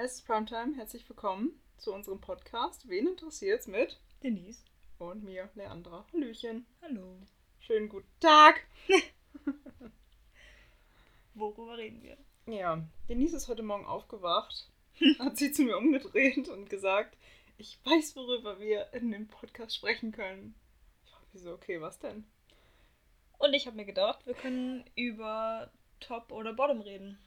Es ist Primetime, herzlich willkommen zu unserem Podcast. Wen interessiert's mit? Denise. Und mir, Leandra. Hallöchen. Hallo. Schönen guten Tag. Worüber reden wir? Ja, Denise ist heute Morgen aufgewacht, hat sich zu mir umgedreht und gesagt, ich weiß, worüber wir in dem Podcast sprechen können. Ich war wie so, okay, was denn? Und ich habe mir gedacht, wir können über Top oder Bottom reden.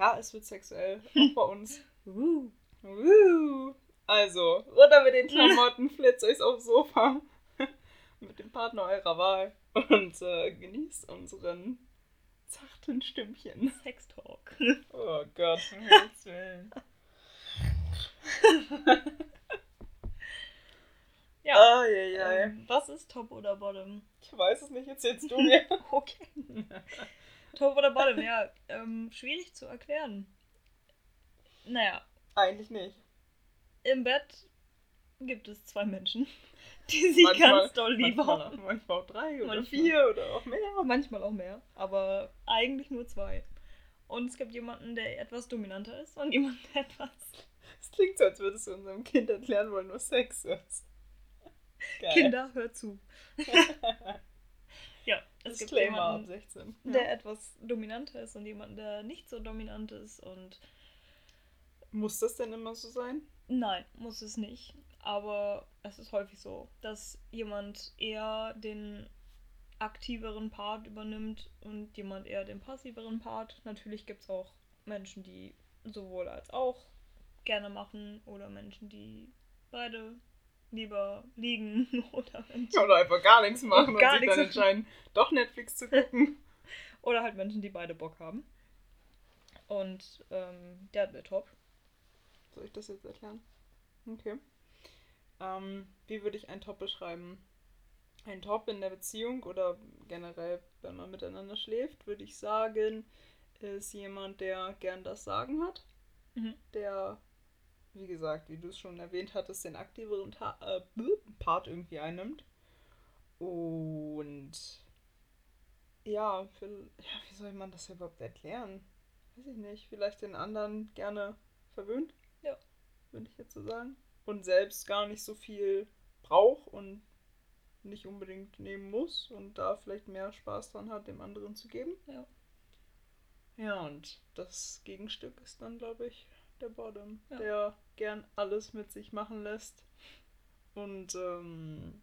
Ja, es wird sexuell, auch bei uns. Uh. Uh. Also, runter mit den Klamotten, flitzt euch aufs Sofa mit dem Partner eurer Wahl und äh, genießt unseren zarten Stimmchen. Sex Talk. Oh Gott, um Himmels Willen. Ja. Ah, ja, ja. Ähm, was ist Top oder Bottom? Ich weiß es nicht, erzählst du mir. Okay. Top oder Bottom, ja. Ähm, schwierig zu erklären. Naja, Eigentlich nicht. im Bett gibt es zwei Menschen, die sie Manchmal- ganz doll lieb manchmal, haben. manchmal auch drei oder Manchmal. vier oder auch mehr. Manchmal auch mehr, aber eigentlich nur zwei. Und es gibt jemanden, der etwas dominanter ist und jemanden, der etwas Es klingt so, als würdest du unserem Kind erklären wollen, was Sex ist. Geil. Kinder, hört zu. Ja, es gibt Disclaimer ab jemanden, 16. der etwas dominanter ist und jemanden, der nicht so dominant ist. Und Muss das denn immer so sein? nein, muss es nicht. Aber es ist häufig so, dass jemand eher den aktiveren Part übernimmt und jemand eher den passiveren Part. Natürlich gibt es auch Menschen, die sowohl als auch gerne machen oder Menschen, die beide lieber liegen oder Menschen, Oder einfach gar nichts machen und, gar sich nichts dann entscheiden, doch Netflix zu gucken. Oder halt Menschen, die beide Bock haben. Und ähm, der hat mir top. Soll ich das jetzt erklären? Okay. Ähm, wie würde ich einen Top beschreiben? Ein Top in der Beziehung oder generell, wenn man miteinander schläft, würde ich sagen, ist jemand, der gern das Sagen hat. Mhm. Der, wie gesagt, wie du es schon erwähnt hattest, den aktiveren Ta äh, Part irgendwie einnimmt. Und ja, für, ja, wie soll man das überhaupt erklären? Weiß ich nicht. Vielleicht den anderen gerne verwöhnt. Ja. Würde ich jetzt so sagen. Und selbst gar nicht so viel braucht und nicht unbedingt nehmen muss und da vielleicht mehr Spaß dran hat, dem anderen zu geben. Ja. Ja, und das Gegenstück ist dann, glaube ich, der Bottom, Ja. der gern alles mit sich machen lässt und ähm,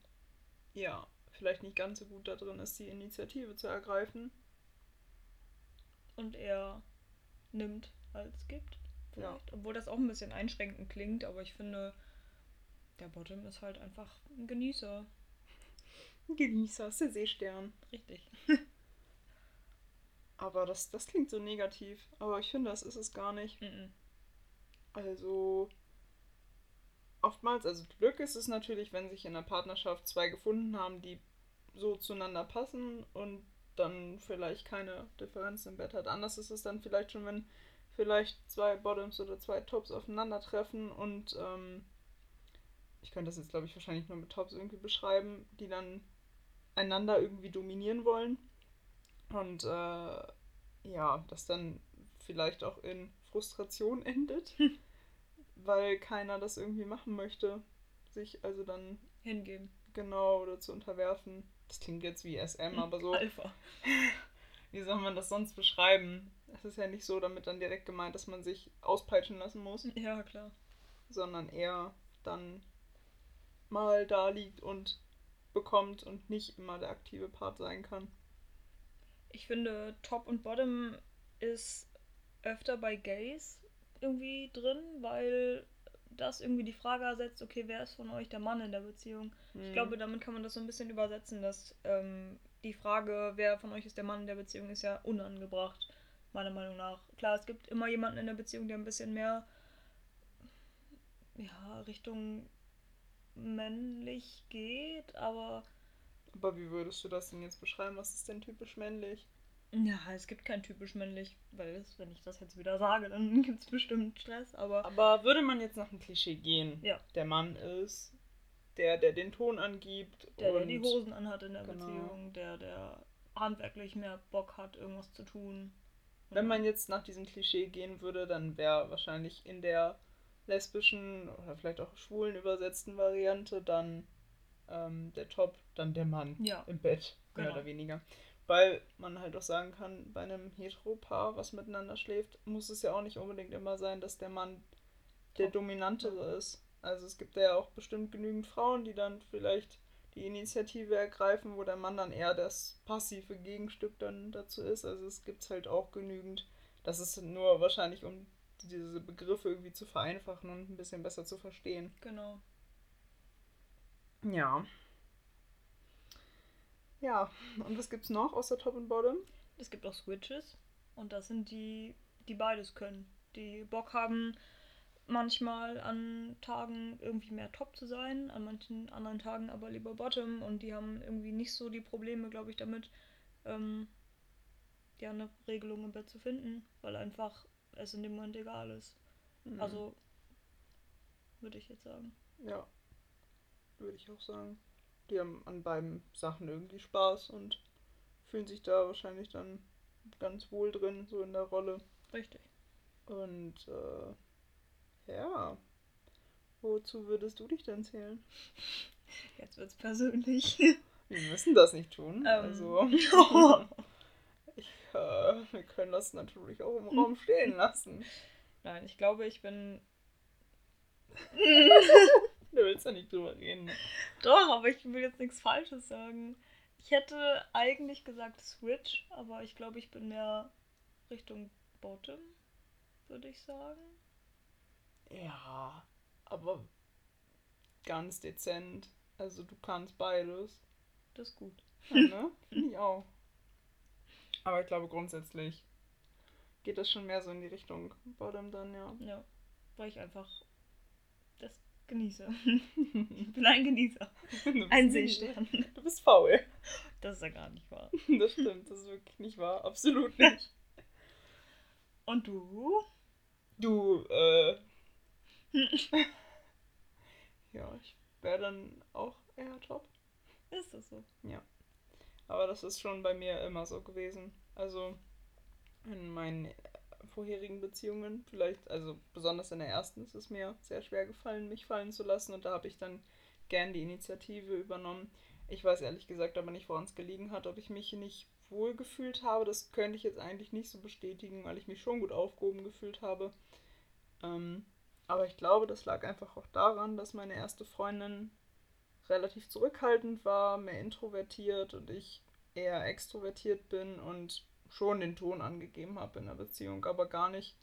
ja, vielleicht nicht ganz so gut da drin ist, die Initiative zu ergreifen. Und er nimmt als gibt. Ja. Obwohl das auch ein bisschen einschränkend klingt, aber ich finde, der Bottom ist halt einfach ein Genießer. Ein Genießer, ist der Seestern. Richtig. Aber das, das klingt so negativ. Aber ich finde, das ist es gar nicht. Mhm. Also oftmals, also Glück ist es natürlich, wenn sich in einer Partnerschaft zwei gefunden haben, die so zueinander passen und dann vielleicht keine Differenz im Bett hat. Anders ist es dann vielleicht schon, wenn vielleicht zwei Bottoms oder zwei Tops aufeinandertreffen und ähm, ich könnte das jetzt, glaube ich, wahrscheinlich nur mit Tops irgendwie beschreiben, die dann einander irgendwie dominieren wollen. Und äh, ja, das dann vielleicht auch in Frustration endet, weil keiner das irgendwie machen möchte. Sich also dann Hingeben. genau oder zu unterwerfen. Das klingt jetzt wie SM, aber so, Alpha. wie soll man das sonst beschreiben? Es ist ja nicht so damit dann direkt gemeint, dass man sich auspeitschen lassen muss, Ja, klar. sondern eher dann mal da liegt und bekommt und nicht immer der aktive Part sein kann. Ich finde, Top und Bottom ist öfter bei Gays irgendwie drin, weil das irgendwie die Frage ersetzt, okay, wer ist von euch der Mann in der Beziehung? Hm. Ich glaube, damit kann man das so ein bisschen übersetzen, dass ähm, die Frage, wer von euch ist der Mann in der Beziehung, ist ja unangebracht, meiner Meinung nach. Klar, es gibt immer jemanden in der Beziehung, der ein bisschen mehr ja, Richtung männlich geht, aber Aber wie würdest du das denn jetzt beschreiben? Was ist denn typisch männlich? Ja, es gibt kein typisch männlich, weil es, wenn ich das jetzt wieder sage, dann gibt es bestimmt Stress, aber Aber würde man jetzt nach dem Klischee gehen, Ja. der Mann ist der, der den Ton angibt der, der die Hosen anhat in der genau. Beziehung, der, der handwerklich mehr Bock hat, irgendwas zu tun. Wenn man jetzt nach diesem Klischee gehen würde, dann wäre wahrscheinlich in der lesbischen oder vielleicht auch schwulen übersetzten Variante dann ähm, der Top, dann der Mann Ja. im Bett, mehr Genau. oder weniger. Weil man halt auch sagen kann, bei einem Heteropaar, was miteinander schläft, muss es ja auch nicht unbedingt immer sein, dass der Mann der dominantere ist. Also es gibt ja auch bestimmt genügend Frauen, die dann vielleicht die Initiative ergreifen, wo der Mann dann eher das passive Gegenstück dann dazu ist. Also es gibt halt auch genügend. Das ist nur wahrscheinlich, um diese Begriffe irgendwie zu vereinfachen und ein bisschen besser zu verstehen. Genau. Ja. Ja, und was gibt's noch außer Top und Bottom? Es gibt auch Switches und das sind die, die beides können. Die Bock haben, manchmal an Tagen irgendwie mehr Top zu sein, an manchen anderen Tagen aber lieber Bottom und die haben irgendwie nicht so die Probleme, glaube ich, damit, ähm, ja, eine Regelung im Bett zu finden, weil einfach es in dem Moment egal ist. Mhm. Also, würde ich jetzt sagen. Ja, würde ich auch sagen. Die haben an beiden Sachen irgendwie Spaß und fühlen sich da wahrscheinlich dann ganz wohl drin, so in der Rolle. Richtig. Und äh, ja, wozu würdest du dich denn zählen? Jetzt wird's persönlich. Wir müssen das nicht tun. Ähm. Also, ich, äh, wir können das natürlich auch im Raum stehen lassen. Nein, ich glaube, ich bin. Du willst ja nicht drüber reden. Doch, aber ich will jetzt nichts Falsches sagen. Ich hätte eigentlich gesagt Switch, aber ich glaube, ich bin mehr Richtung Bottom, würde ich sagen. Ja, aber ganz dezent. Also du kannst beides. Das ist gut. Ja, ne? Finde ich auch. Aber ich glaube grundsätzlich geht das schon mehr so in die Richtung Bottom dann, ja. Ja, weil ich einfach das genieße. ich bin ein Genießer. Ein Seestern. Du bist faul. Das ist ja gar nicht wahr. Das stimmt, das ist wirklich nicht wahr. Absolut nicht. Und du? Du, äh. ja, ich wäre dann auch eher top. Ist das so? Aber das ist schon bei mir immer so gewesen. Also in meinen vorherigen Beziehungen, vielleicht, also besonders in der ersten, ist es mir sehr schwer gefallen, mich fallen zu lassen. Und da habe ich dann gern die Initiative übernommen. Ich weiß ehrlich gesagt aber nicht, woran es gelegen hat, ob ich mich nicht wohl gefühlt habe. Das könnte ich jetzt eigentlich nicht so bestätigen, weil ich mich schon gut aufgehoben gefühlt habe. Ähm, aber ich glaube, das lag einfach auch daran, dass meine erste Freundin relativ zurückhaltend war, mehr introvertiert und ich eher extrovertiert bin und schon den Ton angegeben habe in der Beziehung, aber gar nicht,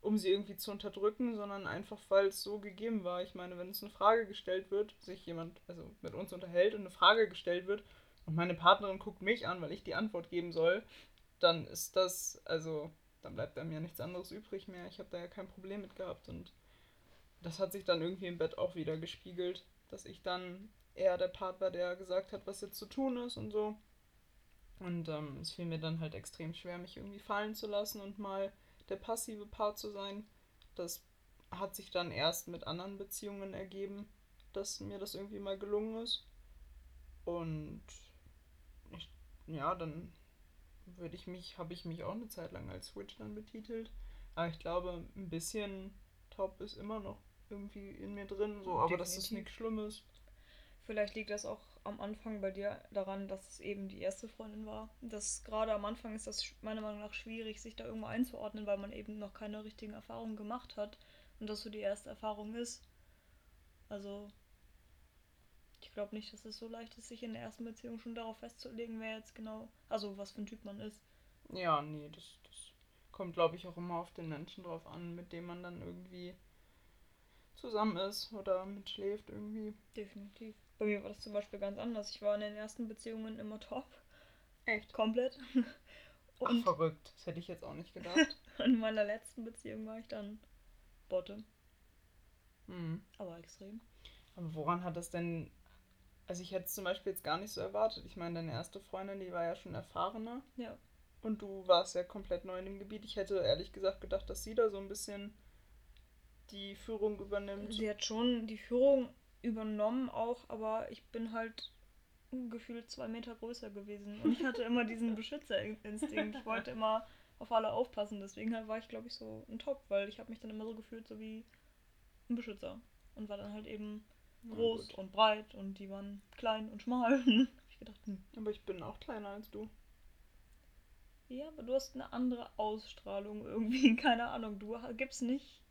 um sie irgendwie zu unterdrücken, sondern einfach, weil es so gegeben war. Ich meine, wenn es eine Frage gestellt wird, sich jemand also mit uns unterhält und eine Frage gestellt wird und meine Partnerin guckt mich an, weil ich die Antwort geben soll, dann ist das, also, dann bleibt bei mir nichts anderes übrig mehr. Ich habe da ja kein Problem mit gehabt und das hat sich dann irgendwie im Bett auch wieder gespiegelt, dass ich dann eher der Part war, der gesagt hat, was jetzt zu tun ist und so. Und ähm, es fiel mir dann halt extrem schwer, mich irgendwie fallen zu lassen und mal der passive Part zu sein. Das hat sich dann erst mit anderen Beziehungen ergeben, dass mir das irgendwie mal gelungen ist. Und ich, ja, dann würde ich mich, habe ich mich auch eine Zeit lang als Switch dann betitelt. Aber ich glaube, ein bisschen Top ist immer noch irgendwie in mir drin, so, aber das ist Definitiv. nichts Schlimmes. Vielleicht liegt das auch am Anfang bei dir daran, dass es eben die erste Freundin war. Das gerade am Anfang ist das meiner Meinung nach schwierig, sich da irgendwo einzuordnen, weil man eben noch keine richtigen Erfahrungen gemacht hat und das so die erste Erfahrung ist. Also ich glaube nicht, dass es so leicht ist, sich in der ersten Beziehung schon darauf festzulegen, wer jetzt genau, also was für ein Typ man ist. Ja, nee, das, das kommt, glaube ich, auch immer auf den Menschen drauf an, mit dem man dann irgendwie zusammen ist oder mitschläft irgendwie. Definitiv. Bei mir war das zum Beispiel ganz anders. Ich war in den ersten Beziehungen immer top. Echt? Komplett. Ach, Und verrückt. Das hätte ich jetzt auch nicht gedacht. in meiner letzten Beziehung war ich dann Bottom. hm. Aber extrem. Aber woran hat das denn. Also, ich hätte es zum Beispiel jetzt gar nicht so erwartet. Ich meine, deine erste Freundin, die war ja schon erfahrener. Ja. Und du warst ja komplett neu in dem Gebiet. Ich hätte ehrlich gesagt gedacht, dass sie da so ein bisschen die Führung übernimmt. Sie hat schon die Führung übernommen auch, aber ich bin halt gefühlt zwei Meter größer gewesen. Und ich hatte immer diesen Beschützerinstinkt. Ich wollte immer auf alle aufpassen. Deswegen halt war ich, glaube ich, so ein Top, weil ich habe mich dann immer so gefühlt, so wie ein Beschützer. Und war dann halt eben groß gut. und breit und die waren klein und schmal. ich gedacht, hm. Aber ich bin auch kleiner als du. Ja, aber du hast eine andere Ausstrahlung irgendwie. Keine Ahnung. Du gibst nicht.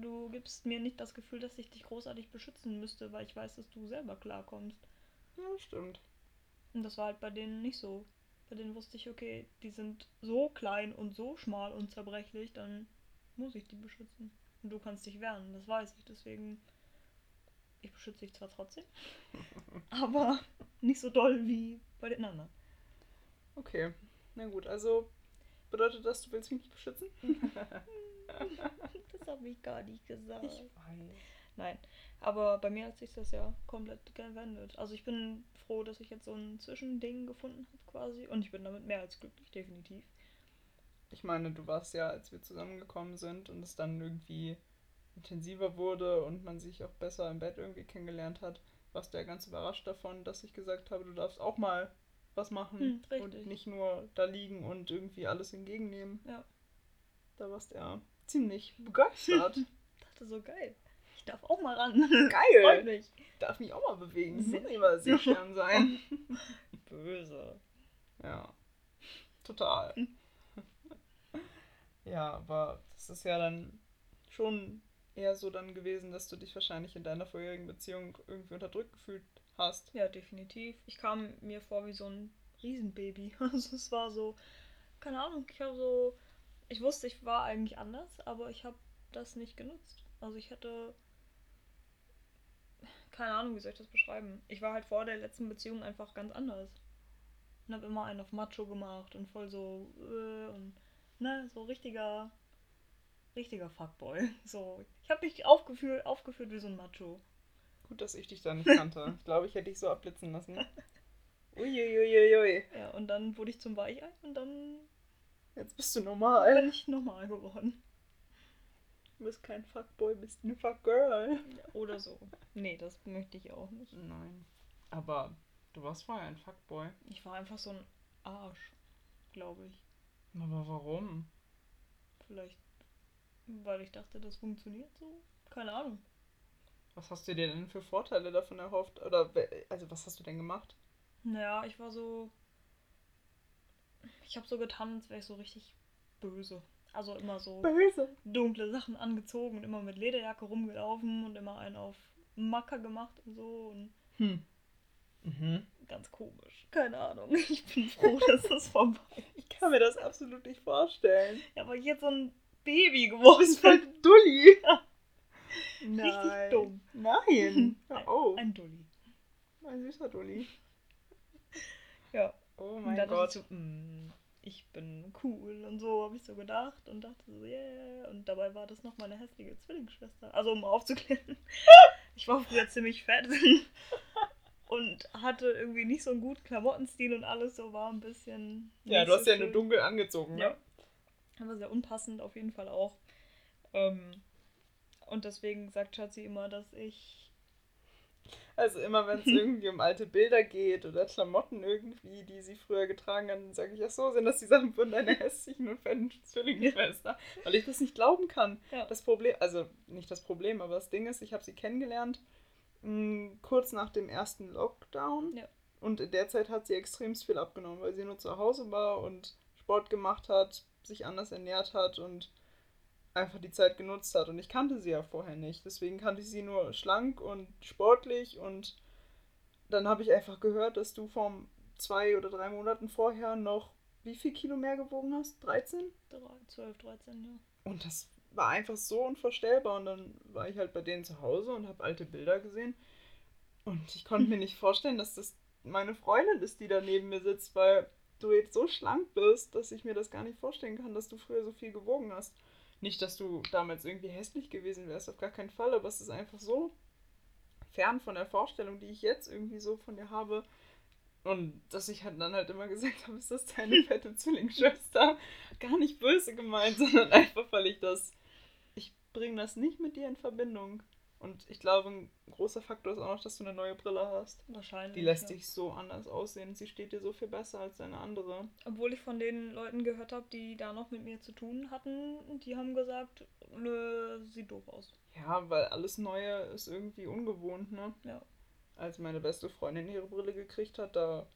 Du gibst mir nicht das Gefühl, dass ich dich großartig beschützen müsste, weil ich weiß, dass du selber klarkommst. Ja, stimmt. Und das war halt bei denen nicht so. Bei denen wusste ich, okay, die sind so klein und so schmal und zerbrechlich, dann muss ich die beschützen. Und du kannst dich wehren, das weiß ich. Deswegen, ich beschütze dich zwar trotzdem, aber nicht so doll wie bei den anderen. Okay. Na gut, also bedeutet das, du willst mich nicht beschützen? Das habe ich gar nicht gesagt. Ich weiß. Nein, aber bei mir hat sich das ja komplett gewendet. Also ich bin froh, dass ich jetzt so ein Zwischending gefunden habe quasi. Und ich bin damit mehr als glücklich, definitiv. Ich meine, du warst ja, als wir zusammengekommen sind und es dann irgendwie intensiver wurde und man sich auch besser im Bett irgendwie kennengelernt hat, warst du ja ganz überrascht davon, dass ich gesagt habe, du darfst auch mal was machen Hm, und nicht nur da liegen und irgendwie alles entgegennehmen. Ja. Da warst du ja ziemlich begeistert. Ich dachte so, geil. Ich darf auch mal ran. Geil. Freut mich. Darf mich auch mal bewegen. Sehr. Muss immer sehr schön sein. Böse. Ja, total. ja, aber das ist ja dann schon eher so dann gewesen, dass du dich wahrscheinlich in deiner vorherigen Beziehung irgendwie unterdrückt gefühlt hast. Ja, definitiv. Ich kam mir vor wie so ein Riesenbaby. Also es war so, keine Ahnung, ich habe so, ich wusste, ich war eigentlich anders, aber ich habe das nicht genutzt. Also ich hatte, keine Ahnung, wie soll ich das beschreiben. Ich war halt vor der letzten Beziehung einfach ganz anders. Und habe immer einen auf Macho gemacht und voll so, äh, und, ne, so richtiger, richtiger Fuckboy. So, ich habe mich aufgeführt, aufgeführt wie so ein Macho. Gut, dass ich dich da nicht kannte. Ich glaube, ich hätte dich so abblitzen lassen. Uiuiuiui. Ja, und dann wurde ich zum Weichei und dann Jetzt bist du normal. bin ich normal geworden. Du bist kein Fuckboy, bist eine Fuckgirl. Oder so. Nee, das möchte ich auch nicht. Nein. Aber du warst vorher ein Fuckboy. Ich war einfach so ein Arsch, glaube ich. Aber warum? Vielleicht, weil ich dachte, das funktioniert so. Keine Ahnung. Was hast du dir denn für Vorteile davon erhofft? Oder we- also was hast du denn gemacht? Naja, ich war so. Ich habe so getan, als wäre ich so richtig böse. Also immer so Böse. dunkle Sachen angezogen und immer mit Lederjacke rumgelaufen und immer einen auf Macker gemacht und so. Und Hm. Mhm. ganz komisch. Keine Ahnung. Ich bin froh, dass das vorbei Ich kann mir das absolut nicht vorstellen. Ja, aber jetzt so ein Baby geworden bist voll Dulli. Ja. Nein. Richtig dumm. Nein. Hör auf. Ein Dulli. Ein süßer Dulli. Oh mein Gott. so, mm, ich bin cool und so habe ich so gedacht und dachte so, yeah. Und dabei war das noch meine hässliche Zwillingsschwester. Also um aufzuklären. Ich war früher ziemlich fett und hatte irgendwie nicht so einen guten Klamottenstil und alles so war ein bisschen. ja, du hast so ja nur dunkel angezogen, ne? Ja. Aber sehr unpassend auf jeden Fall auch. Ähm, und deswegen sagt Schatzi immer, dass ich. Also immer wenn es irgendwie um alte Bilder geht oder Klamotten irgendwie, die sie früher getragen hat, dann sage ich, ach so, sind das die Sachen von deiner hässlichen und fetten Zwillingsschwester. Weil ich das nicht glauben kann. Ja. Das Problem, also nicht das Problem, aber das Ding ist, ich habe sie kennengelernt mh, kurz nach dem ersten Lockdown. Ja. Und in der Zeit hat sie extrem viel abgenommen, weil sie nur zu Hause war und Sport gemacht hat, sich anders ernährt hat und einfach die Zeit genutzt hat. Und ich kannte sie ja vorher nicht. Deswegen kannte ich sie nur schlank und sportlich. Und dann habe ich einfach gehört, dass du vor zwei oder drei Monaten vorher noch wie viel Kilo mehr gewogen hast? 13? drei- 12, 13, ja. Und das war einfach so unvorstellbar. Und dann war ich halt bei denen zu Hause und habe alte Bilder gesehen. Und ich konnte mir nicht vorstellen, dass das meine Freundin ist, die da neben mir sitzt, weil du jetzt so schlank bist, dass ich mir das gar nicht vorstellen kann, dass du früher so viel gewogen hast. Nicht, dass du damals irgendwie hässlich gewesen wärst, auf gar keinen Fall, aber es ist einfach so fern von der Vorstellung, die ich jetzt irgendwie so von dir habe. Und dass ich halt dann halt immer gesagt habe, ist das deine fette Zwillingsschwester? Gar nicht böse gemeint, sondern einfach, weil ich das. Ich bringe das nicht mit dir in Verbindung. Und ich glaube, ein großer Faktor ist auch noch, dass du eine neue Brille hast. Wahrscheinlich. Die lässt ja. dich so anders aussehen. Sie steht dir so viel besser als deine andere. Obwohl ich von den Leuten gehört habe, die da noch mit mir zu tun hatten, die haben gesagt, nö, sieht doof aus. Ja, weil alles Neue ist irgendwie ungewohnt, ne? Ja. Als meine beste Freundin ihre Brille gekriegt hat, da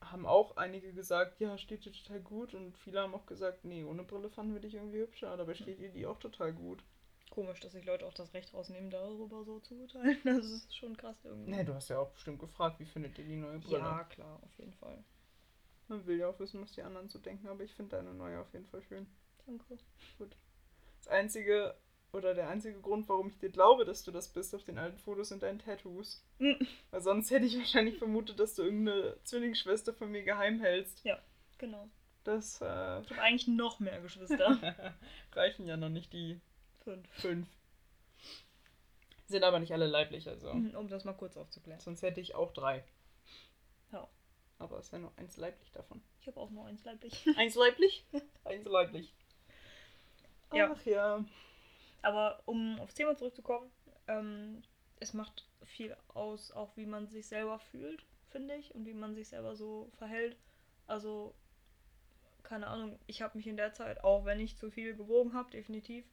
haben auch einige gesagt, ja, steht dir total gut. Und viele haben auch gesagt, nee, ohne Brille fanden wir dich irgendwie hübscher. Dabei steht ihr die auch total gut. Komisch, dass sich Leute auch das Recht rausnehmen, darüber so zu urteilen. Das ist schon krass irgendwie. Nee, du hast ja auch bestimmt gefragt, wie findet ihr die neue Brille? ja, klar, auf jeden Fall. Man will ja auch wissen, was die anderen so denken, aber ich finde deine neue auf jeden Fall schön. Danke. Das einzige oder der einzige Grund, warum ich dir glaube, dass du das bist auf den alten Fotos, sind deine Tattoos. Mhm. Weil sonst hätte ich wahrscheinlich vermutet, dass du irgendeine Zwillingsschwester von mir geheim hältst. Genau. Das äh, Ich habe eigentlich noch mehr Geschwister. reichen ja noch nicht die Fünf. fünf. Sind aber nicht alle leiblich, also. Mhm, Um das mal kurz aufzuklären. Sonst hätte ich auch drei. Ja. Aber es ist ja nur eins leiblich davon. Ich habe auch nur eins leiblich. Eins leiblich? eins leiblich. Ja. Ach ja. Aber um aufs Thema zurückzukommen, ähm, es macht viel aus, auch wie man sich selber fühlt, finde ich, und wie man sich selber so verhält. Also, keine Ahnung, ich habe mich in der Zeit, auch wenn ich zu viel gewogen habe, definitiv,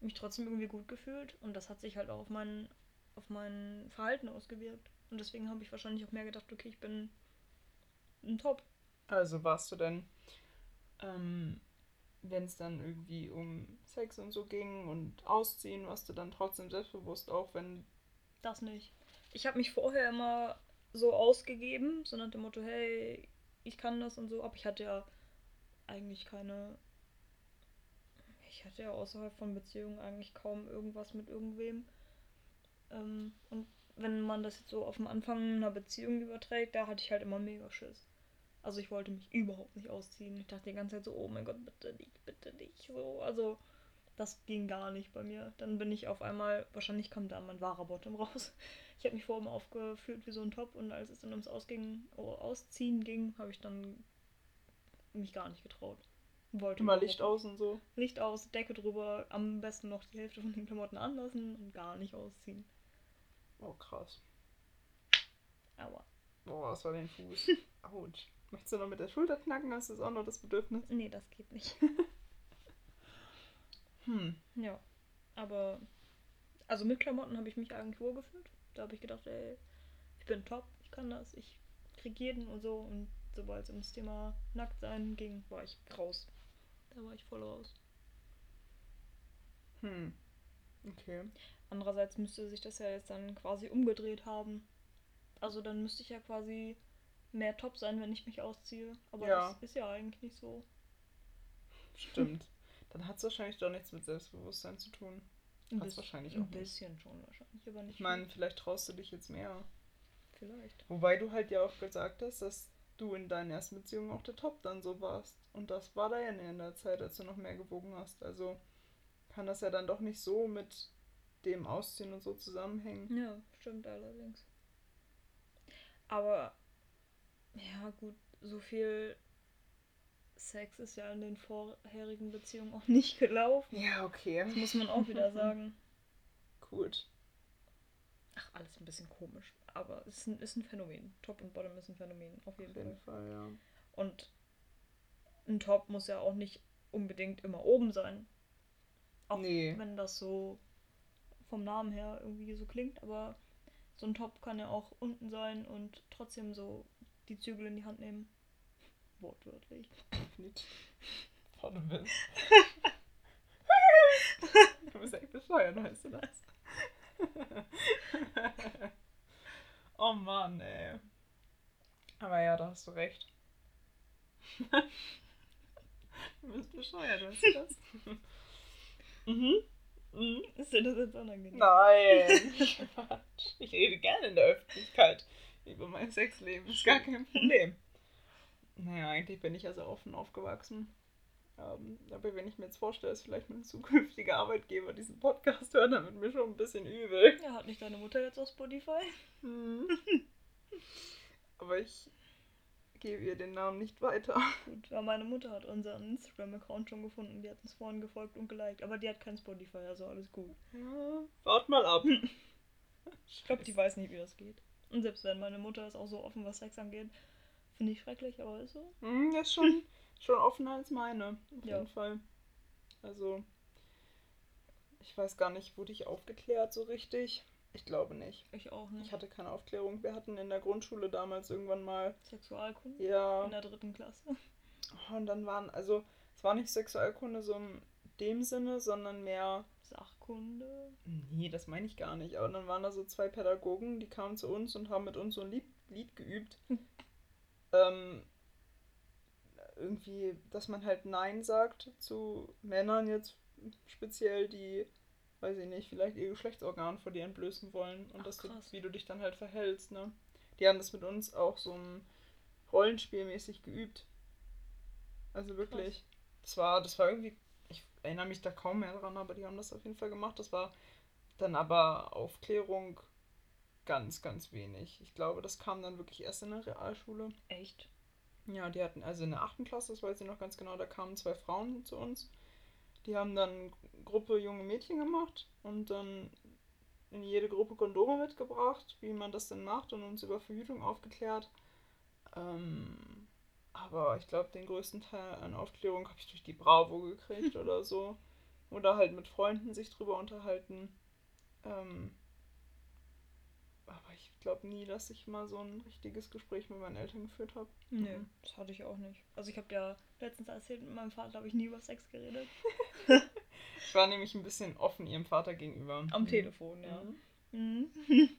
mich trotzdem irgendwie gut gefühlt. Und das hat sich halt auch auf mein, auf mein Verhalten ausgewirkt. Und deswegen habe ich wahrscheinlich auch mehr gedacht, okay, ich bin ein Top. Also warst du denn, ähm, wenn es dann irgendwie um Sex und so ging und Ausziehen, warst du dann trotzdem selbstbewusst, auch wenn. Das nicht. Ich habe mich vorher immer so ausgegeben, so nach dem Motto, hey, ich kann das und so, aber ich hatte ja eigentlich keine. Ich hatte ja außerhalb von Beziehungen eigentlich kaum irgendwas mit irgendwem. Ähm, und wenn man das jetzt so auf dem Anfang einer Beziehung überträgt, da hatte ich halt immer mega Schiss. Also ich wollte mich überhaupt nicht ausziehen. Ich dachte die ganze Zeit so, oh mein Gott, bitte nicht, bitte nicht. So, also das ging gar nicht bei mir. Dann bin ich auf einmal, wahrscheinlich kam da mein wahrer Bottom raus. Ich habe mich vorher immer aufgeführt wie so ein Top und als es dann ums Ausging, oh, Ausziehen ging, habe ich dann mich gar nicht getraut. Wollte Immer Licht aus und so. Licht aus, Decke drüber, am besten noch die Hälfte von den Klamotten anlassen und gar nicht ausziehen. Oh, krass. Aber Boah, was war dein Fuß? Autsch. Möchtest du noch mit der Schulter knacken? Hast du das auch noch das Bedürfnis? nee, das geht nicht. Hm. Ja, aber also mit Klamotten habe ich mich eigentlich wohl gefühlt. Da habe ich gedacht, ey, ich bin top, ich kann das, ich krieg jeden und so. Und sobald es ums Thema Nacktsein ging, war ich raus. Da war ich voll raus. Hm. Okay. Andererseits müsste sich das ja jetzt dann quasi umgedreht haben. Also dann müsste ich ja quasi mehr top sein, wenn ich mich ausziehe. Aber Ja. das ist ja eigentlich nicht so. Stimmt. Dann hat es wahrscheinlich doch nichts mit Selbstbewusstsein zu tun. Ein Hat's bis- wahrscheinlich Ein auch nicht. bisschen schon wahrscheinlich, aber nicht Ich meine, viel. vielleicht traust du dich jetzt mehr. vielleicht. Wobei du halt ja auch gesagt hast, dass du in deinen ersten Beziehungen auch der Top dann so warst. Und das war da ja in der Zeit, als du noch mehr gewogen hast. Also kann das ja dann doch nicht so mit dem Ausziehen und so zusammenhängen. Ja, stimmt allerdings. Aber ja, gut, so viel Sex ist ja in den vorherigen Beziehungen auch nicht gelaufen. Ja, okay. Das muss man auch wieder sagen. Gut. Ach, alles ein bisschen komisch. Aber es ist ein, ist ein Phänomen. Top und Bottom ist ein Phänomen, auf jeden Auf jeden Fall. Fall, ja. Und ein Top muss ja auch nicht unbedingt immer oben sein. Auch Nee. wenn das so vom Namen her irgendwie so klingt, aber so ein Top kann ja auch unten sein und trotzdem so die Zügel in die Hand nehmen. Wortwörtlich. Nicht. Bist. du bist echt bescheuert, weißt du das? oh Mann, ey. Aber ja, da hast du recht. du bist bescheuert, weißt du das? mhm. Mhm. Ist dir das jetzt unangenehm? Nein. Quatsch. ich rede gerne in der Öffentlichkeit über mein Sexleben. Ist gar kein Problem. Naja, eigentlich bin ich ja sehr offen aufgewachsen. Ähm, aber wenn ich mir jetzt vorstelle, dass vielleicht mein zukünftiger Arbeitgeber diesen Podcast hört, dann wird mir schon ein bisschen übel. Ja, hat nicht deine Mutter jetzt auf Spotify? Hm. Aber ich gebe ihr den Namen nicht weiter. Gut, ja, meine Mutter hat unseren Instagram-Account schon gefunden. Die hat uns vorhin gefolgt und geliked. Aber die hat kein Spotify, also alles gut. Ja, wart mal ab. Ich glaube, die weiß nicht, wie das geht. Und selbst wenn meine Mutter ist auch so offen, was Sex angeht, finde ich schrecklich, aber ist so. Hm, das ist schon, schon offener als meine, auf Ja. jeden Fall. Also, ich weiß gar nicht, wurde ich aufgeklärt so richtig? Ich glaube nicht. Ich auch nicht. Ich hatte keine Aufklärung. Wir hatten in der Grundschule damals irgendwann mal, Sexualkunde ja, in der dritten Klasse. und dann waren, also, es war nicht Sexualkunde so in dem Sinne, sondern mehr Sachkunde. Nee, das meine ich gar nicht. Aber dann waren da so zwei Pädagogen, die kamen zu uns und haben mit uns so ein Lied, Lied geübt. ähm, irgendwie, dass man halt Nein sagt zu Männern jetzt speziell, die, weiß ich nicht, vielleicht ihr Geschlechtsorgan vor dir entblößen wollen. Und Ach, dass du, krass. wie du dich dann halt verhältst, ne? Die haben das mit uns auch so ein Rollenspielmäßig geübt. Also wirklich. Das war, das war irgendwie, ich erinnere mich da kaum mehr dran, aber die haben das auf jeden Fall gemacht. Das war dann aber Aufklärung ganz, ganz wenig. Ich glaube, das kam dann wirklich erst in der Realschule. Echt? Ja, die hatten also in der 8. Klasse, das weiß ich noch ganz genau, da kamen zwei Frauen zu uns. Die haben dann Gruppe junge Mädchen gemacht und dann in jede Gruppe Kondome mitgebracht, wie man das denn macht und uns über Verhütung aufgeklärt. Ähm, aber ich glaube, den größten Teil an Aufklärung habe ich durch die Bravo gekriegt oder so. Oder halt mit Freunden sich drüber unterhalten. Ähm, aber ich glaube nie, dass ich mal so ein richtiges Gespräch mit meinen Eltern geführt habe. Nee, Mhm. das hatte ich auch nicht. Also ich habe ja letztens erzählt, mit meinem Vater habe ich nie über Sex geredet. Ich war nämlich ein bisschen offen ihrem Vater gegenüber. Am Mhm. Telefon, ja. Mhm. Mhm.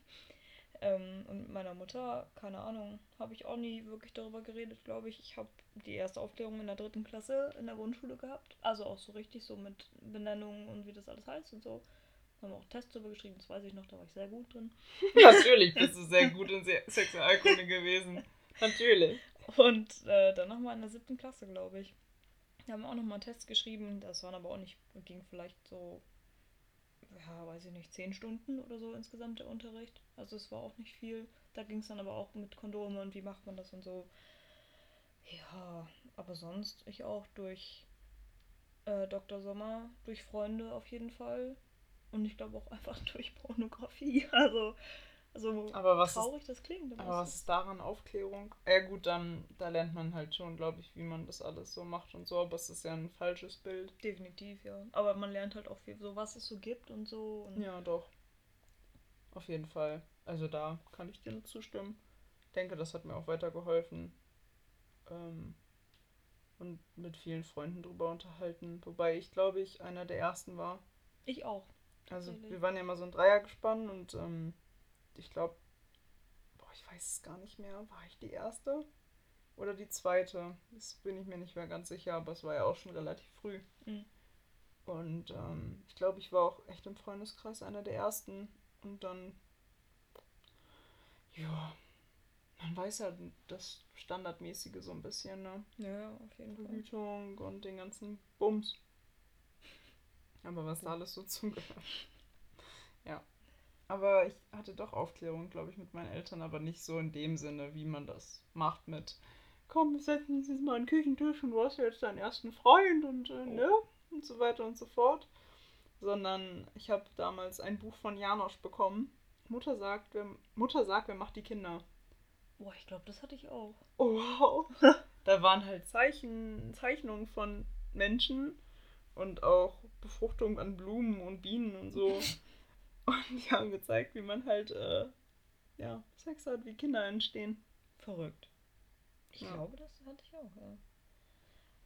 ähm, und mit meiner Mutter, keine Ahnung, habe ich auch nie wirklich darüber geredet, glaube ich. Ich habe die erste Aufklärung in der dritten Klasse in der Grundschule gehabt. Also auch so richtig so mit Benennungen und wie das alles heißt und so. Haben auch Tests darüber geschrieben, das weiß ich noch, da war ich sehr gut drin. Natürlich bist du sehr gut in Se Sexualkunde gewesen. Natürlich. Und äh, dann nochmal in der siebten Klasse, glaube ich. Wir haben auch nochmal Tests geschrieben. Das waren aber auch nicht, ging vielleicht so, ja, weiß ich nicht, zehn Stunden oder so insgesamt der Unterricht. Also es war auch nicht viel. Da ging es dann aber auch mit Kondome und wie macht man das und so. Ja, aber sonst ich auch durch äh, Dr. Sommer, durch Freunde auf jeden Fall. Und ich glaube auch einfach durch Pornografie. Also, also Aber was ist, traurig das klingt. aber was ist daran Aufklärung? Ja gut, dann da lernt man halt schon, glaube ich, wie man das alles so macht und so, aber es ist ja ein falsches Bild. Definitiv, ja. Aber man lernt halt auch viel, so was es so gibt und so. Und Ja, doch. Auf jeden Fall. Also da kann ich dir zustimmen. Ich denke, das hat mir auch weitergeholfen. Ähm, und mit vielen Freunden drüber unterhalten. Wobei ich, glaube ich, einer der ersten war. Ich auch. Also wir waren ja immer so ein Dreiergespann und ähm, ich glaube, ich weiß es gar nicht mehr. War ich die erste oder die zweite? Das bin ich mir nicht mehr ganz sicher, aber es war ja auch schon relativ früh. Mhm. Und ähm, ich glaube, ich war auch echt im Freundeskreis einer der ersten. Und dann, ja, man weiß ja das Standardmäßige so ein bisschen, ne? Ja, auf jeden Fall. Verhütung und den ganzen Bums. Aber was da alles so zugehört. Ja. Aber ich hatte doch Aufklärung, glaube ich, mit meinen Eltern, aber nicht so in dem Sinne, wie man das macht mit komm, wir setzen uns jetzt mal an den Küchentisch und du hast ja jetzt deinen ersten Freund und äh, ne? Und so weiter und so fort. Sondern ich habe damals ein Buch von Janosch bekommen. Mutter sagt, wer, Mutter sagt, wer macht die Kinder. Boah, ich glaube, das hatte ich auch. Oh, wow. da waren halt Zeichen, Zeichnungen von Menschen und auch Befruchtung an Blumen und Bienen und so. und die haben gezeigt, wie man halt äh, ja, Sex hat, wie Kinder entstehen. Verrückt. Ich Ja. glaube, das hatte ich auch, ja.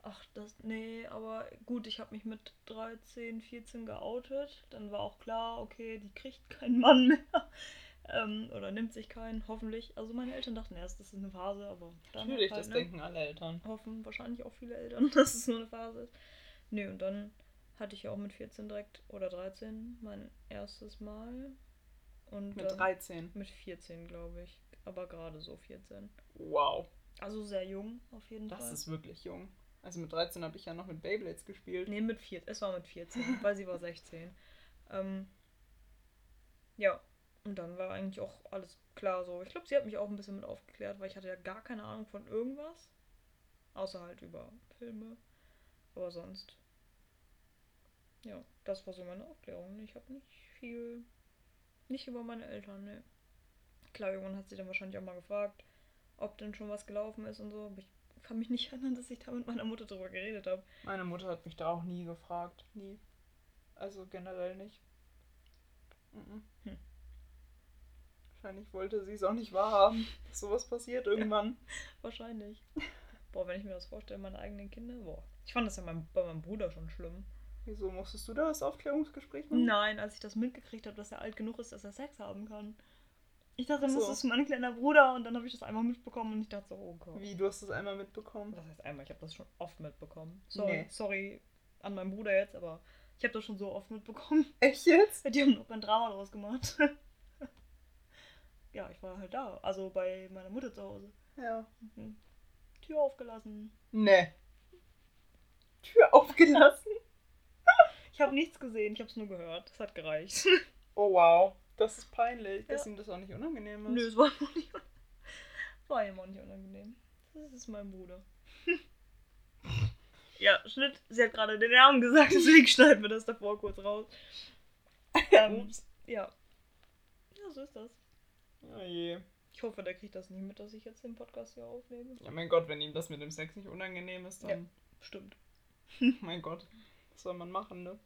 Ach, das, nee, aber gut, ich habe mich mit 13, 14 geoutet. Dann war auch klar, okay, die kriegt keinen Mann mehr. ähm, oder nimmt sich keinen, hoffentlich. Also meine Eltern dachten erst, das ist eine Phase, aber dann Natürlich, halt, das ne? denken alle Eltern. hoffen wahrscheinlich auch viele Eltern, dass es nur eine Phase ist. Nee, und dann hatte ich ja auch mit 14 direkt oder 13 mein erstes Mal. Und Mit dann- 13. Mit 14, glaube ich. Aber gerade so 14. Wow, Also sehr jung, auf jeden das Fall. ist wirklich jung. Also mit 13 habe ich ja noch mit Beyblades gespielt. Nee, mit 14. Es war mit 14, weil sie war 16. Ähm, ja. Und dann war eigentlich auch alles klar so. Ich glaube, sie hat mich auch ein bisschen mit aufgeklärt, weil ich hatte ja gar keine Ahnung von irgendwas. Außer halt über Filme. Aber sonst. Ja, das war so meine Aufklärung. Ich habe nicht viel. Nicht über meine Eltern, ne. Klar, irgendwann hat sie dann wahrscheinlich auch mal gefragt, ob denn schon was gelaufen ist und so. Aber ich kann mich nicht erinnern, dass ich da mit meiner Mutter drüber geredet habe. Meine Mutter hat mich da auch nie gefragt. Nie. Also generell nicht. Mhm. Hm. Wahrscheinlich wollte sie es auch nicht wahrhaben, dass sowas passiert irgendwann. Wahrscheinlich. Boah, wenn ich mir das vorstelle, meine eigenen Kinder, boah. Ich fand das ja mein, bei meinem Bruder schon schlimm. Wieso musstest du da das Aufklärungsgespräch machen? Nein, als ich das mitgekriegt habe, dass er alt genug ist, dass er Sex haben kann. Ich dachte, so. das ist mein kleiner Bruder und dann habe ich das einmal mitbekommen und ich dachte so, oh Gott. Wie, du hast das einmal mitbekommen? Das heißt einmal, ich habe das schon oft mitbekommen. Sorry, nee. sorry an meinen Bruder jetzt, aber ich habe das schon so oft mitbekommen. Echt jetzt? Die haben noch ein Drama draus gemacht. ja, ich war halt da, also bei meiner Mutter zu Hause. Ja. Mhm. Tür aufgelassen. Nee. Tür aufgelassen? Ich habe nichts gesehen, ich habe es nur gehört. Das hat gereicht. oh wow. Das ist peinlich, dass ihm das auch nicht unangenehm ist. Nö, es war auch nicht, war ihm auch nicht unangenehm. Das ist mein Bruder. ja, Schnitt. Sie hat gerade den Namen gesagt, deswegen schneiden wir das davor kurz raus. Ähm, Ups. Ja. Ja, so ist das. Oh je. Ich hoffe, der kriegt das nicht mit, dass ich jetzt den Podcast hier aufnehme. Ja, mein Gott, wenn ihm das mit dem Sex nicht unangenehm ist, dann. Ja, stimmt. mein Gott. Was soll man machen, ne?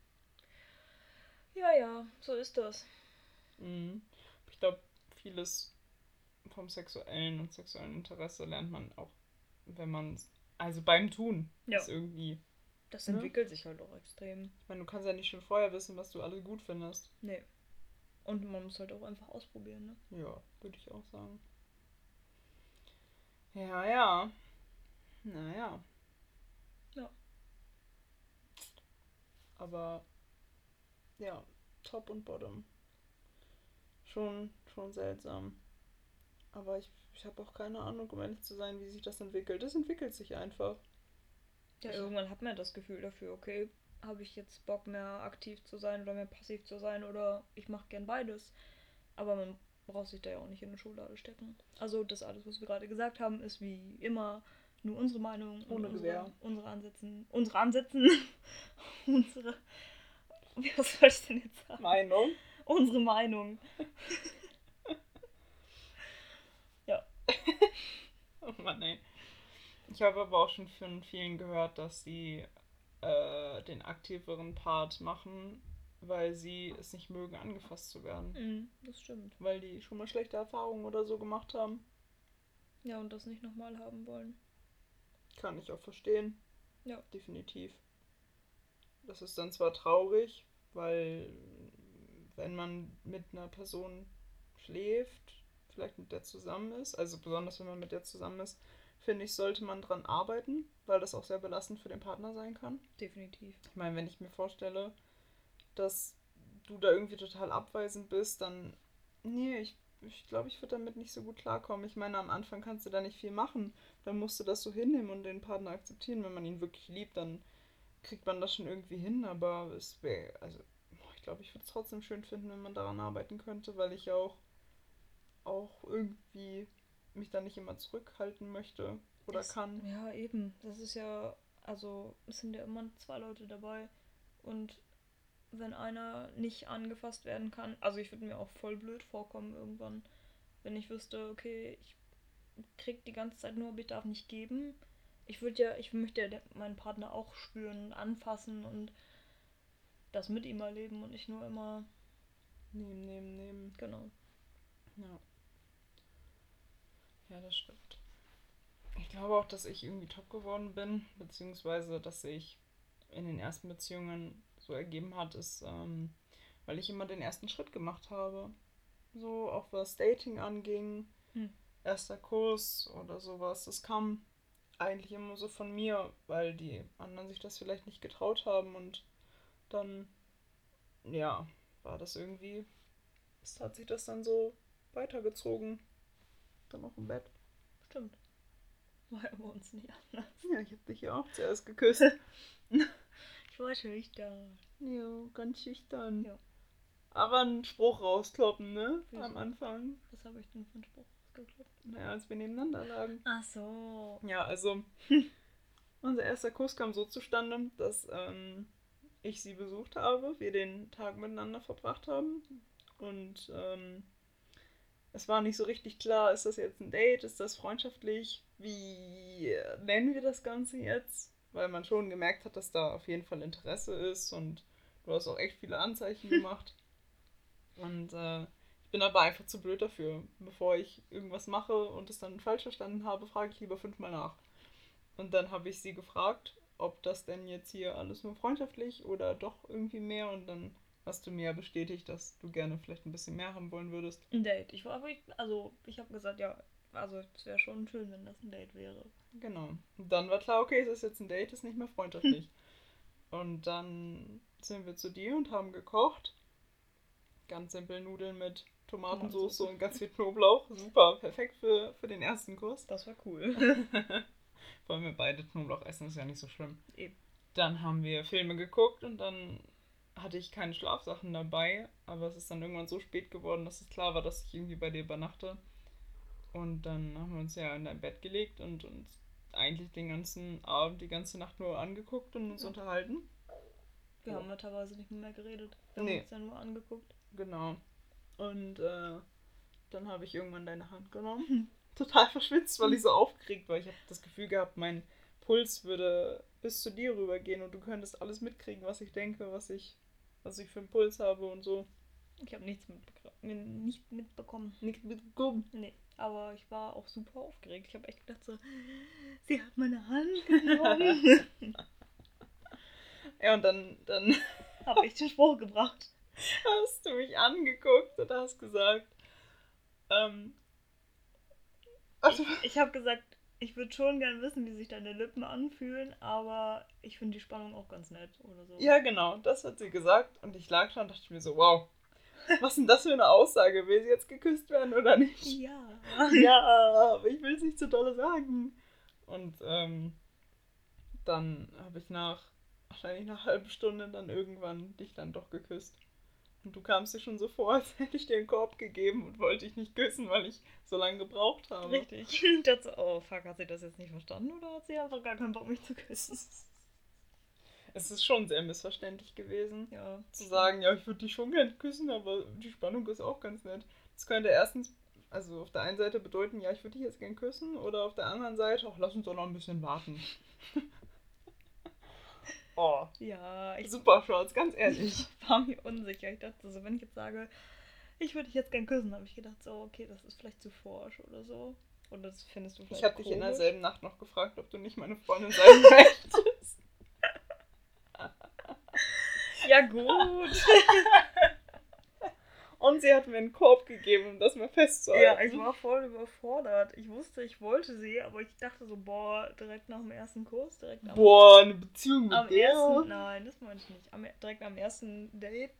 Ja, ja, so ist das. Mhm. Ich glaube, vieles vom sexuellen und sexuellen Interesse lernt man auch, wenn man also beim Tun ja. ist irgendwie. Das ne? entwickelt sich halt auch extrem. Ich meine, du kannst ja nicht schon vorher wissen, was du alle gut findest. Nee. Und man muss halt auch einfach ausprobieren, ne? Ja, würde ich auch sagen. Ja, ja. Naja. Ja. Aber ja, Top und Bottom schon, schon seltsam. Aber ich, ich habe auch keine Ahnung, um ehrlich zu sein, wie sich das entwickelt. Es entwickelt sich einfach. Ja, irgendwann hat man das Gefühl dafür, okay, habe ich jetzt Bock mehr aktiv zu sein oder mehr passiv zu sein oder ich mache gern beides. Aber man braucht sich da ja auch nicht in eine Schublade stecken. Also das alles, was wir gerade gesagt haben, ist wie immer nur unsere Meinung, ohne unsere, unsere Ansätzen, unsere Ansätzen, unsere, was soll ich denn jetzt sagen? Meinung unsere Meinung. ja. oh Mann, ey. Ich habe aber auch schon von vielen gehört, dass sie äh, den aktiveren Part machen, weil sie es nicht mögen, angefasst zu werden. Mhm, das stimmt. Weil die schon mal schlechte Erfahrungen oder so gemacht haben. Ja, und das nicht nochmal haben wollen. Kann ich auch verstehen. Ja. Definitiv. Das ist dann zwar traurig, weil wenn man mit einer Person schläft, vielleicht mit der zusammen ist, also besonders wenn man mit der zusammen ist, finde ich, sollte man dran arbeiten, weil das auch sehr belastend für den Partner sein kann. Definitiv. Ich meine, wenn ich mir vorstelle, dass du da irgendwie total abweisend bist, dann, nee, ich, ich glaube, ich würde damit nicht so gut klarkommen. Ich meine, am Anfang kannst du da nicht viel machen. Dann musst du das so hinnehmen und den Partner akzeptieren. Wenn man ihn wirklich liebt, dann kriegt man das schon irgendwie hin, aber es wäre, also glaube, ich würde es trotzdem schön finden, wenn man daran arbeiten könnte, weil ich auch, auch irgendwie mich da nicht immer zurückhalten möchte oder das, kann. Ja, eben. Das ist ja, also es sind ja immer zwei Leute dabei und wenn einer nicht angefasst werden kann, also ich würde mir auch voll blöd vorkommen irgendwann, wenn ich wüsste, okay, ich krieg die ganze Zeit nur, ich darf nicht geben. Ich würde ja, ich möchte ja meinen Partner auch spüren, anfassen und das mit ihm erleben und nicht nur immer nehmen, nehmen, nehmen. Genau. Ja. Ja, das stimmt. Ich glaube auch, dass ich irgendwie top geworden bin, beziehungsweise dass sich in den ersten Beziehungen so ergeben hat, ist, ähm, weil ich immer den ersten Schritt gemacht habe. So, auch was Dating anging, hm. erster Kurs oder sowas. Das kam eigentlich immer so von mir, weil die anderen sich das vielleicht nicht getraut haben und dann, ja, war das irgendwie, es hat sich das dann so weitergezogen. Dann auch im Bett. Stimmt. War bei uns nicht anders. Ja, ich hab dich ja auch zuerst geküsst. ich war schüchtern. Ja, ganz schüchtern. Ja. Aber einen Spruch rauskloppen, ne? Am Anfang. Was habe ich denn für einen Spruch ausgeklappt? Naja, als wir nebeneinander lagen. Ach so. Ja, also unser erster Kuss kam so zustande, dass ähm, ich sie besucht habe, wir den Tag miteinander verbracht haben und ähm, es war nicht so richtig klar, ist das jetzt ein Date, ist das freundschaftlich, wie nennen wir das Ganze jetzt? Weil man schon gemerkt hat, dass da auf jeden Fall Interesse ist und du hast auch echt viele Anzeichen gemacht. Und äh, ich bin aber einfach zu blöd dafür. Bevor ich irgendwas mache und es dann falsch verstanden habe, frage ich lieber fünfmal nach. Und dann habe ich sie gefragt, ob das denn jetzt hier alles nur freundschaftlich oder doch irgendwie mehr. Und dann hast du mir ja bestätigt, dass du gerne vielleicht ein bisschen mehr haben wollen würdest. Ein Date. Ich war aber, also ich habe gesagt, ja, also es wäre schon schön, wenn das ein Date wäre. Genau. Und dann war klar, okay, es ist jetzt ein Date, ist nicht mehr freundschaftlich. und dann sind wir zu dir und haben gekocht. Ganz simpel Nudeln mit Tomatensauce und ganz viel Knoblauch. Super, perfekt für, für den ersten Kurs. Das war cool. Wollen wir beide Knoblauch essen, ist ja nicht so schlimm. Eben. Dann haben wir Filme geguckt und dann hatte ich keine Schlafsachen dabei, aber es ist dann irgendwann so spät geworden, dass es klar war, dass ich irgendwie bei dir übernachte. Und dann haben wir uns ja in dein Bett gelegt und uns eigentlich den ganzen Abend, die ganze Nacht nur angeguckt und uns Ja. unterhalten. Wir haben ja teilweise nicht mehr geredet. Wir Nee. haben uns ja nur angeguckt. Genau. Und äh, dann habe ich irgendwann deine Hand genommen. Total verschwitzt, weil ich so aufgeregt war. Ich habe das Gefühl gehabt, mein Puls würde bis zu dir rübergehen und du könntest alles mitkriegen, was ich denke, was ich, was ich für einen Puls habe und so. Ich habe nichts mir nicht mitbekommen. Nicht mitgekommen. Nee, aber ich war auch super aufgeregt. Ich habe echt gedacht so, sie hat meine Hand genommen. Ja, und dann, dann habe ich den Spruch gebracht. Hast du mich angeguckt und hast gesagt, ähm, also, Ich habe gesagt, ich würde schon gern wissen, wie sich deine Lippen anfühlen, aber ich finde die Spannung auch ganz nett oder so. ja genau, das hat sie gesagt und ich lag da und dachte mir so, wow, was ist denn das für eine Aussage? Will sie jetzt geküsst werden oder nicht? Ja. ja, aber ich will es nicht zu dolle sagen. Und ähm, dann habe ich nach, wahrscheinlich nach einer halben Stunde dann irgendwann dich dann doch geküsst. Und du kamst dir schon so vor, als hätte ich dir einen Korb gegeben und wollte dich nicht küssen, weil ich so lange gebraucht habe. Richtig. Ich dachte oh fuck, hat sie das jetzt nicht verstanden oder hat sie einfach gar keinen Bock, mich zu küssen? Es ist schon sehr missverständlich gewesen, Ja. zu sagen, ja, ich würde dich schon gern küssen, aber die Spannung ist auch ganz nett. Das könnte erstens, also auf der einen Seite bedeuten, ja, ich würde dich jetzt gern küssen, oder auf der anderen Seite, ach, lass uns doch noch ein bisschen warten. Oh, Ja, ich super Shorts, ganz ehrlich. war mir unsicher. Ich dachte so, wenn ich jetzt sage, ich würde dich jetzt gern küssen, habe ich gedacht so, okay, das ist vielleicht zu forsch oder so. Oder das findest du vielleicht Ich habe dich in derselben Nacht noch gefragt, ob du nicht meine Freundin sein möchtest. Ja gut. Und sie hat mir einen Korb gegeben, um das mal festzuhalten. ja, ich war voll überfordert. Ich wusste, ich wollte sie, aber ich dachte so, boah, direkt nach dem ersten Kurs, direkt am, Boah, eine Beziehung mit am der. ersten, nein, das meinte ich nicht. Am, direkt am ersten Date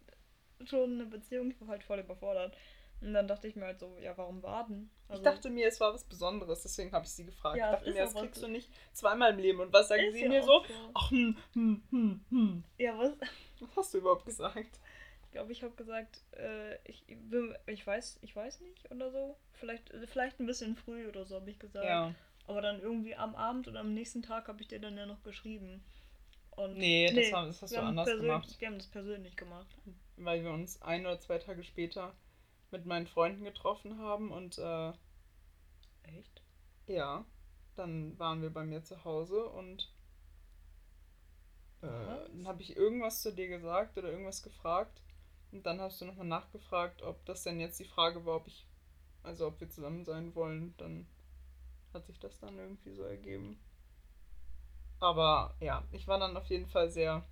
schon eine Beziehung. Ich war halt voll überfordert. Und dann dachte ich mir halt so, ja, warum warten? Ich dachte mir, es war was Besonderes, deswegen habe ich sie gefragt. Ja, ich dachte mir, das kriegst du nicht zweimal im Leben. Und was sagen sie ja mir auch so? Ach, hm, hm, hm, hm. Ja, was? Was hast du überhaupt gesagt? Ich glaube, ich habe gesagt, äh, ich, ich weiß, ich weiß nicht oder so. Vielleicht, vielleicht ein bisschen früh oder so habe ich gesagt. Ja. Aber dann irgendwie am Abend oder am nächsten Tag habe ich dir dann ja noch geschrieben. Und Nee, das haben- das hast du anders persönlich- gemacht. Wir haben das persönlich gemacht. Weil wir uns ein oder zwei Tage später mit meinen Freunden getroffen haben und äh, Echt? ja, dann waren wir bei mir zu Hause und äh, dann habe ich irgendwas zu dir gesagt oder irgendwas gefragt und dann hast du nochmal nachgefragt, ob das denn jetzt die Frage war, ob ich, also ob wir zusammen sein wollen, dann hat sich das dann irgendwie so ergeben. Aber ja, ich war dann auf jeden Fall sehr,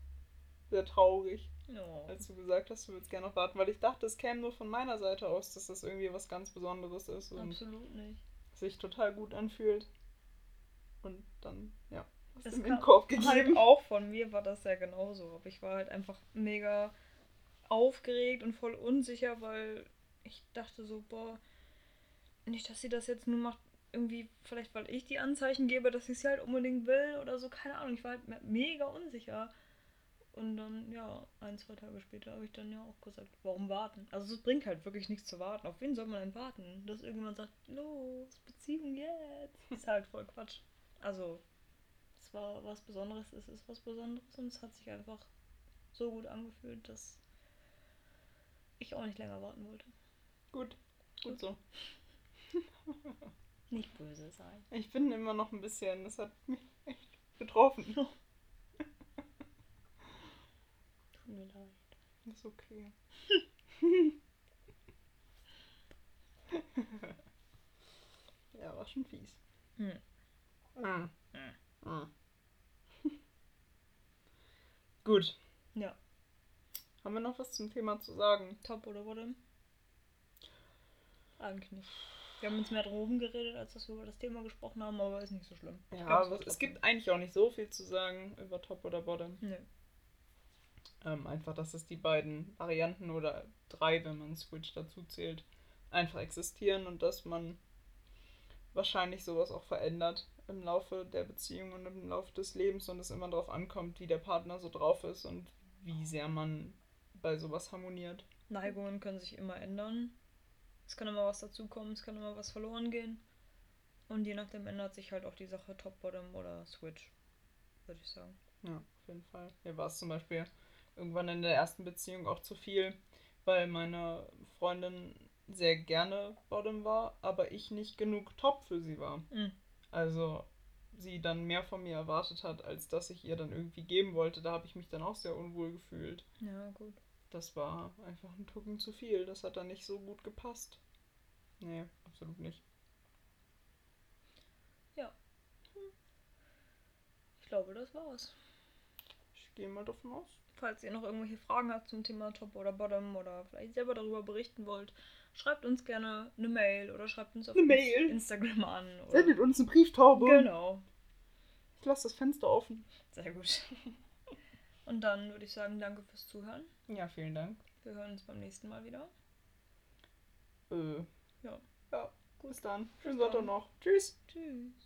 sehr traurig, Ja. als du gesagt hast, du würdest gerne noch warten, weil ich dachte, es käme nur von meiner Seite aus, dass das irgendwie was ganz Besonderes ist und Absolut nicht. sich total gut anfühlt. Und dann, ja, hast Das du mir einen Korb Halt gegeben. auch von mir war das ja genauso. Aber ich war halt einfach mega aufgeregt und voll unsicher, weil ich dachte so, boah, nicht, dass sie das jetzt nur macht, irgendwie, vielleicht weil ich die Anzeichen gebe, dass sie halt unbedingt will oder so, keine Ahnung. Ich war halt me- mega unsicher. Und dann, ja, ein, zwei Tage später habe ich dann ja auch gesagt, warum warten? Also es bringt halt wirklich nichts zu warten. Auf wen soll man denn warten? Dass irgendjemand sagt, los, Beziehung jetzt. Ist halt voll Quatsch. Also, es war was Besonderes, es ist was Besonderes und es hat sich einfach so gut angefühlt, dass ich auch nicht länger warten wollte. Gut, gut so. Nicht böse sein. Ich bin immer noch ein bisschen, das hat mich echt betroffen. Tut mir leid. Ist okay. ja, war schon fies. Hm. Mm. Mm. Gut. Ja. Haben wir noch was zum Thema zu sagen? Top oder bottom? Eigentlich nicht. Wir haben uns mehr drum geredet, als dass wir über das Thema gesprochen haben, aber ist nicht so schlimm. Ich Ja, glaub, es trotzdem- gibt eigentlich auch nicht so viel zu sagen über Top oder Bottom. Nö. Ähm, einfach, dass es die beiden Varianten oder drei, wenn man Switch dazu zählt, einfach existieren und dass man wahrscheinlich sowas auch verändert im Laufe der Beziehung und im Laufe des Lebens und es immer darauf ankommt, wie der Partner so drauf ist und wie sehr man bei sowas harmoniert. Neigungen können sich immer ändern. Es kann immer was dazukommen, es kann immer was verloren gehen. Und je nachdem ändert sich halt auch die Sache Top, Bottom oder Switch. Würde ich sagen. Ja, auf jeden Fall. Mir war es zum Beispiel irgendwann in der ersten Beziehung auch zu viel, weil meine Freundin sehr gerne Bottom war, aber ich nicht genug Top für sie war. Mhm. Also sie dann mehr von mir erwartet hat, als dass ich ihr dann irgendwie geben wollte. Da habe ich mich dann auch sehr unwohl gefühlt. Ja, gut. Das war einfach ein Tucken zu viel. Das hat dann nicht so gut gepasst. Nee, absolut nicht. Ich glaube, das war's. Ich gehe mal davon aus. Falls ihr noch irgendwelche Fragen habt zum Thema Top oder Bottom oder vielleicht selber darüber berichten wollt, schreibt uns gerne eine Mail oder schreibt uns auf? Instagram an. Oder Sendet uns eine Brieftaube. Genau. Ich lasse das Fenster offen. Sehr gut. Und dann würde ich sagen, danke fürs Zuhören. Ja, vielen Dank. Wir hören uns beim nächsten Mal wieder. Äh, Ja. ja, bis dann. Schönen Sonntag noch. Tschüss. Tschüss.